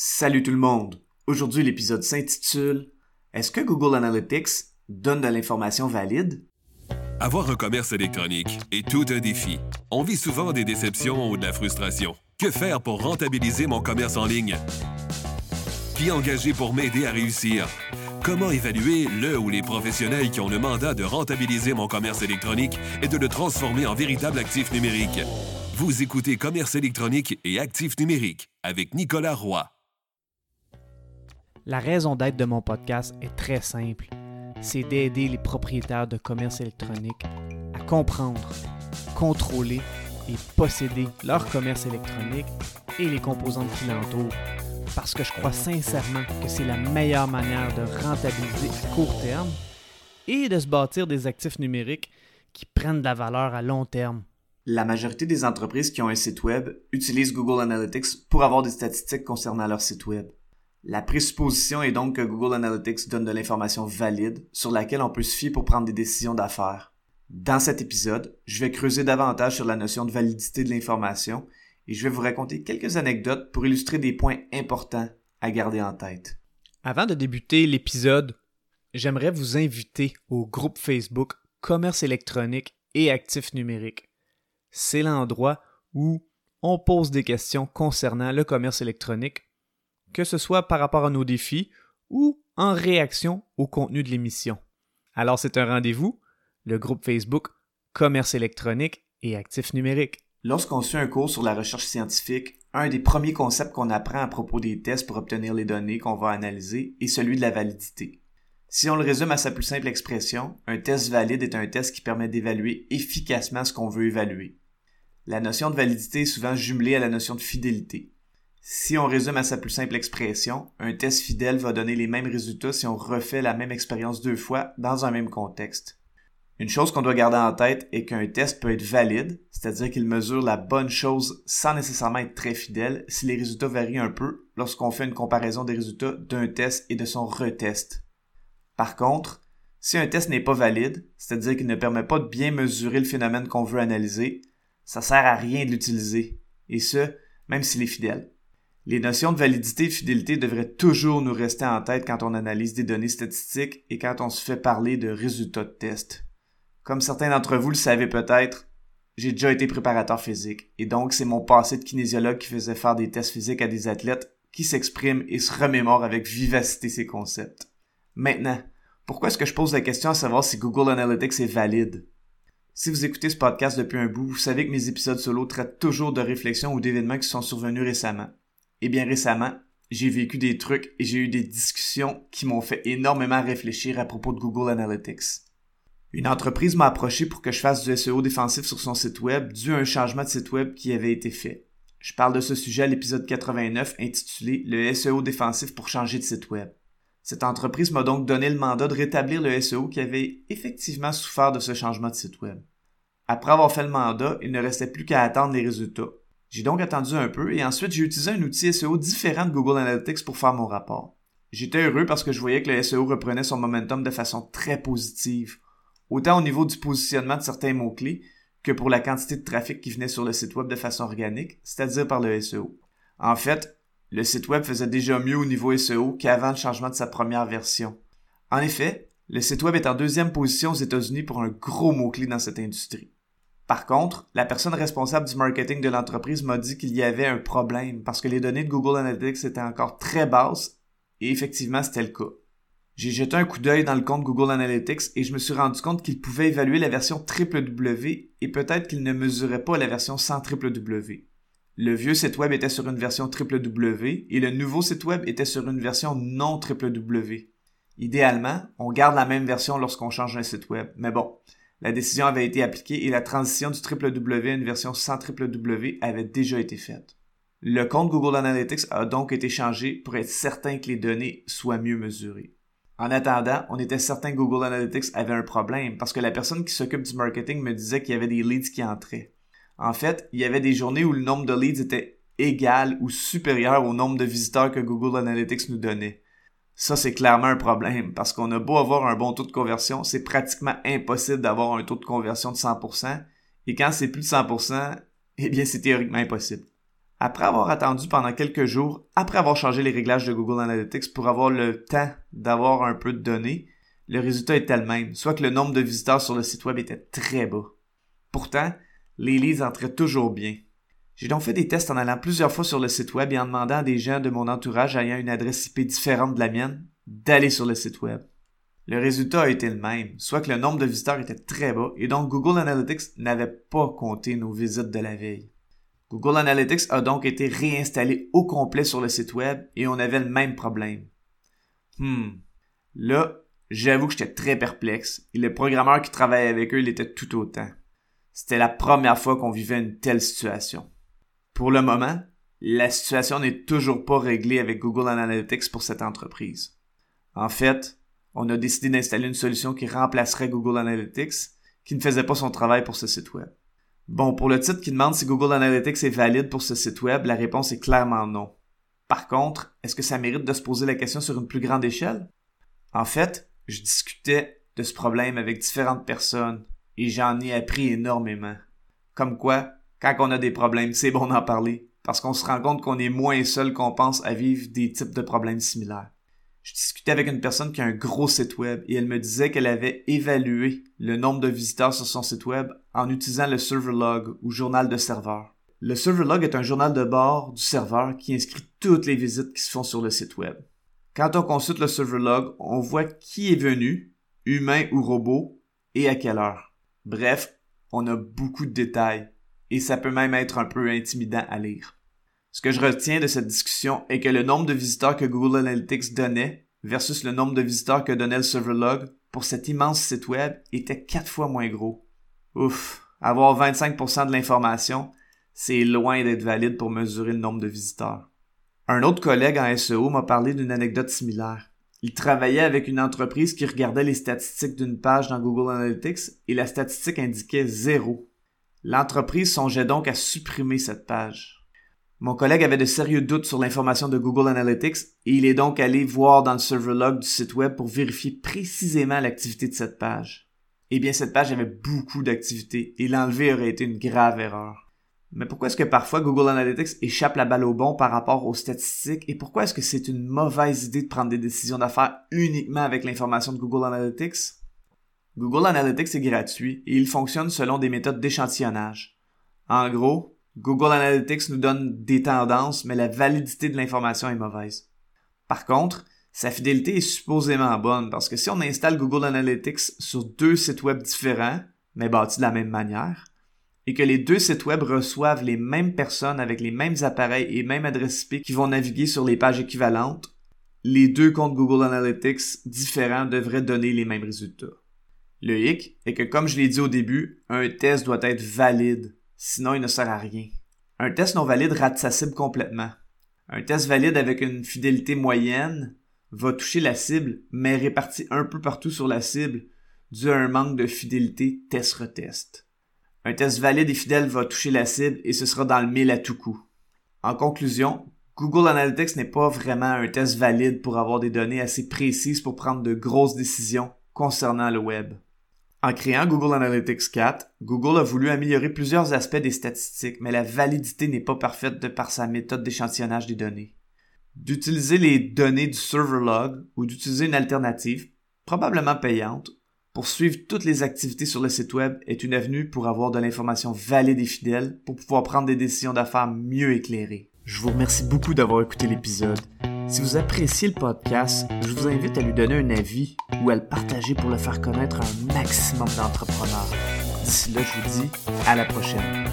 Salut tout le monde! Aujourd'hui, l'épisode s'intitule Est-ce que Google Analytics donne de l'information valide? Avoir un commerce électronique est tout un défi. On vit souvent des déceptions ou de la frustration. Que faire pour rentabiliser mon commerce en ligne? Qui engager pour m'aider à réussir? Comment évaluer le ou les professionnels qui ont le mandat de rentabiliser mon commerce électronique et de le transformer en véritable actif numérique? Vous écoutez Commerce électronique et actif numérique avec Nicolas Roy. La raison d'être de mon podcast est très simple. C'est d'aider les propriétaires de commerce électronique à comprendre, contrôler et posséder leur commerce électronique et les composantes qui l'entourent. Parce que je crois sincèrement que c'est la meilleure manière de rentabiliser à court terme et de se bâtir des actifs numériques qui prennent de la valeur à long terme. La majorité des entreprises qui ont un site web utilisent Google Analytics pour avoir des statistiques concernant leur site web. La présupposition est donc que Google Analytics donne de l'information valide sur laquelle on peut se fier pour prendre des décisions d'affaires. Dans cet épisode, je vais creuser davantage sur la notion de validité de l'information et je vais vous raconter quelques anecdotes pour illustrer des points importants à garder en tête. Avant de débuter l'épisode, j'aimerais vous inviter au groupe Facebook Commerce électronique et actifs numériques c'est l'endroit où on pose des questions concernant le commerce électronique, que ce soit par rapport à nos défis ou en réaction au contenu de l'émission. Alors c'est un rendez-vous, le groupe Facebook Commerce électronique et actifs numériques. Lorsqu'on suit un cours sur la recherche scientifique, un des premiers concepts qu'on apprend à propos des tests pour obtenir les données qu'on va analyser est celui de la validité. Si on le résume à sa plus simple expression, un test valide est un test qui permet d'évaluer efficacement ce qu'on veut évaluer. La notion de validité est souvent jumelée à la notion de fidélité. Si on résume à sa plus simple expression, un test fidèle va donner les mêmes résultats si on refait la même expérience deux fois dans un même contexte. Une chose qu'on doit garder en tête est qu'un test peut être valide, c'est-à-dire qu'il mesure la bonne chose sans nécessairement être très fidèle si les résultats varient un peu lorsqu'on fait une comparaison des résultats d'un test et de son retest. Par contre, si un test n'est pas valide, c'est-à-dire qu'il ne permet pas de bien mesurer le phénomène qu'on veut analyser, ça sert à rien de l'utiliser, et ce, même s'il est fidèle. Les notions de validité et fidélité devraient toujours nous rester en tête quand on analyse des données statistiques et quand on se fait parler de résultats de tests. Comme certains d'entre vous le savez peut-être, j'ai déjà été préparateur physique, et donc c'est mon passé de kinésiologue qui faisait faire des tests physiques à des athlètes qui s'expriment et se remémorent avec vivacité ces concepts. Maintenant, pourquoi est-ce que je pose la question à savoir si Google Analytics est valide? Si vous écoutez ce podcast depuis un bout, vous savez que mes épisodes solo traitent toujours de réflexions ou d'événements qui sont survenus récemment. Et bien récemment, j'ai vécu des trucs et j'ai eu des discussions qui m'ont fait énormément réfléchir à propos de Google Analytics. Une entreprise m'a approché pour que je fasse du SEO défensif sur son site web dû à un changement de site web qui avait été fait. Je parle de ce sujet à l'épisode 89 intitulé Le SEO défensif pour changer de site web. Cette entreprise m'a donc donné le mandat de rétablir le SEO qui avait effectivement souffert de ce changement de site web. Après avoir fait le mandat, il ne restait plus qu'à attendre les résultats. J'ai donc attendu un peu et ensuite j'ai utilisé un outil SEO différent de Google Analytics pour faire mon rapport. J'étais heureux parce que je voyais que le SEO reprenait son momentum de façon très positive, autant au niveau du positionnement de certains mots-clés que pour la quantité de trafic qui venait sur le site web de façon organique, c'est-à-dire par le SEO. En fait, le site web faisait déjà mieux au niveau SEO qu'avant le changement de sa première version. En effet, le site web est en deuxième position aux États-Unis pour un gros mot-clé dans cette industrie. Par contre, la personne responsable du marketing de l'entreprise m'a dit qu'il y avait un problème parce que les données de Google Analytics étaient encore très basses et effectivement c'était le cas. J'ai jeté un coup d'œil dans le compte Google Analytics et je me suis rendu compte qu'il pouvait évaluer la version www et peut-être qu'il ne mesurait pas la version sans www. Le vieux site web était sur une version www et le nouveau site web était sur une version non www. Idéalement, on garde la même version lorsqu'on change un site web. Mais bon, la décision avait été appliquée et la transition du www à une version sans www avait déjà été faite. Le compte Google Analytics a donc été changé pour être certain que les données soient mieux mesurées. En attendant, on était certain que Google Analytics avait un problème parce que la personne qui s'occupe du marketing me disait qu'il y avait des leads qui entraient. En fait, il y avait des journées où le nombre de leads était égal ou supérieur au nombre de visiteurs que Google Analytics nous donnait. Ça, c'est clairement un problème parce qu'on a beau avoir un bon taux de conversion, c'est pratiquement impossible d'avoir un taux de conversion de 100%. Et quand c'est plus de 100%, eh bien, c'est théoriquement impossible. Après avoir attendu pendant quelques jours, après avoir changé les réglages de Google Analytics pour avoir le temps d'avoir un peu de données, le résultat était le même, soit que le nombre de visiteurs sur le site web était très bas. Pourtant, les leads entraient toujours bien. J'ai donc fait des tests en allant plusieurs fois sur le site web et en demandant à des gens de mon entourage ayant une adresse IP différente de la mienne d'aller sur le site web. Le résultat a été le même, soit que le nombre de visiteurs était très bas et donc Google Analytics n'avait pas compté nos visites de la veille. Google Analytics a donc été réinstallé au complet sur le site web et on avait le même problème. Hmm. Là, j'avoue que j'étais très perplexe et le programmeur qui travaillait avec eux l'était tout autant. C'était la première fois qu'on vivait une telle situation. Pour le moment, la situation n'est toujours pas réglée avec Google Analytics pour cette entreprise. En fait, on a décidé d'installer une solution qui remplacerait Google Analytics, qui ne faisait pas son travail pour ce site web. Bon, pour le titre qui demande si Google Analytics est valide pour ce site web, la réponse est clairement non. Par contre, est-ce que ça mérite de se poser la question sur une plus grande échelle? En fait, je discutais de ce problème avec différentes personnes et j'en ai appris énormément. Comme quoi, quand on a des problèmes, c'est bon d'en parler parce qu'on se rend compte qu'on est moins seul qu'on pense à vivre des types de problèmes similaires je discutais avec une personne qui a un gros site web et elle me disait qu'elle avait évalué le nombre de visiteurs sur son site web en utilisant le server log ou journal de serveur. Le server log est un journal de bord du serveur qui inscrit toutes les visites qui se font sur le site web. Quand on consulte le server log, on voit qui est venu, humain ou robot, et à quelle heure. Bref, on a beaucoup de détails et ça peut même être un peu intimidant à lire. Ce que je retiens de cette discussion est que le nombre de visiteurs que Google Analytics donnait versus le nombre de visiteurs que donnait le server log pour cet immense site web était quatre fois moins gros. Ouf, avoir 25% de l'information, c'est loin d'être valide pour mesurer le nombre de visiteurs. Un autre collègue en SEO m'a parlé d'une anecdote similaire. Il travaillait avec une entreprise qui regardait les statistiques d'une page dans Google Analytics et la statistique indiquait zéro. L'entreprise songeait donc à supprimer cette page. Mon collègue avait de sérieux doutes sur l'information de Google Analytics et il est donc allé voir dans le server log du site web pour vérifier précisément l'activité de cette page. Eh bien, cette page avait beaucoup d'activités et l'enlever aurait été une grave erreur. Mais pourquoi est-ce que parfois Google Analytics échappe la balle au bon par rapport aux statistiques et pourquoi est-ce que c'est une mauvaise idée de prendre des décisions d'affaires uniquement avec l'information de Google Analytics? Google Analytics est gratuit et il fonctionne selon des méthodes d'échantillonnage. En gros, Google Analytics nous donne des tendances, mais la validité de l'information est mauvaise. Par contre, sa fidélité est supposément bonne parce que si on installe Google Analytics sur deux sites web différents, mais bâtis de la même manière, et que les deux sites web reçoivent les mêmes personnes avec les mêmes appareils et mêmes adresses IP qui vont naviguer sur les pages équivalentes, les deux comptes Google Analytics différents devraient donner les mêmes résultats. Le hic est que comme je l'ai dit au début, un test doit être valide sinon il ne sert à rien. Un test non valide rate sa cible complètement. Un test valide avec une fidélité moyenne va toucher la cible, mais réparti un peu partout sur la cible dû à un manque de fidélité test-retest. Un test valide et fidèle va toucher la cible et ce sera dans le mille à tout coup. En conclusion, Google Analytics n'est pas vraiment un test valide pour avoir des données assez précises pour prendre de grosses décisions concernant le web. En créant Google Analytics 4, Google a voulu améliorer plusieurs aspects des statistiques, mais la validité n'est pas parfaite de par sa méthode d'échantillonnage des données. D'utiliser les données du server log ou d'utiliser une alternative, probablement payante, pour suivre toutes les activités sur le site web est une avenue pour avoir de l'information valide et fidèle pour pouvoir prendre des décisions d'affaires mieux éclairées. Je vous remercie beaucoup d'avoir écouté l'épisode. Si vous appréciez le podcast, je vous invite à lui donner un avis ou à le partager pour le faire connaître à un maximum d'entrepreneurs. D'ici là, je vous dis à la prochaine.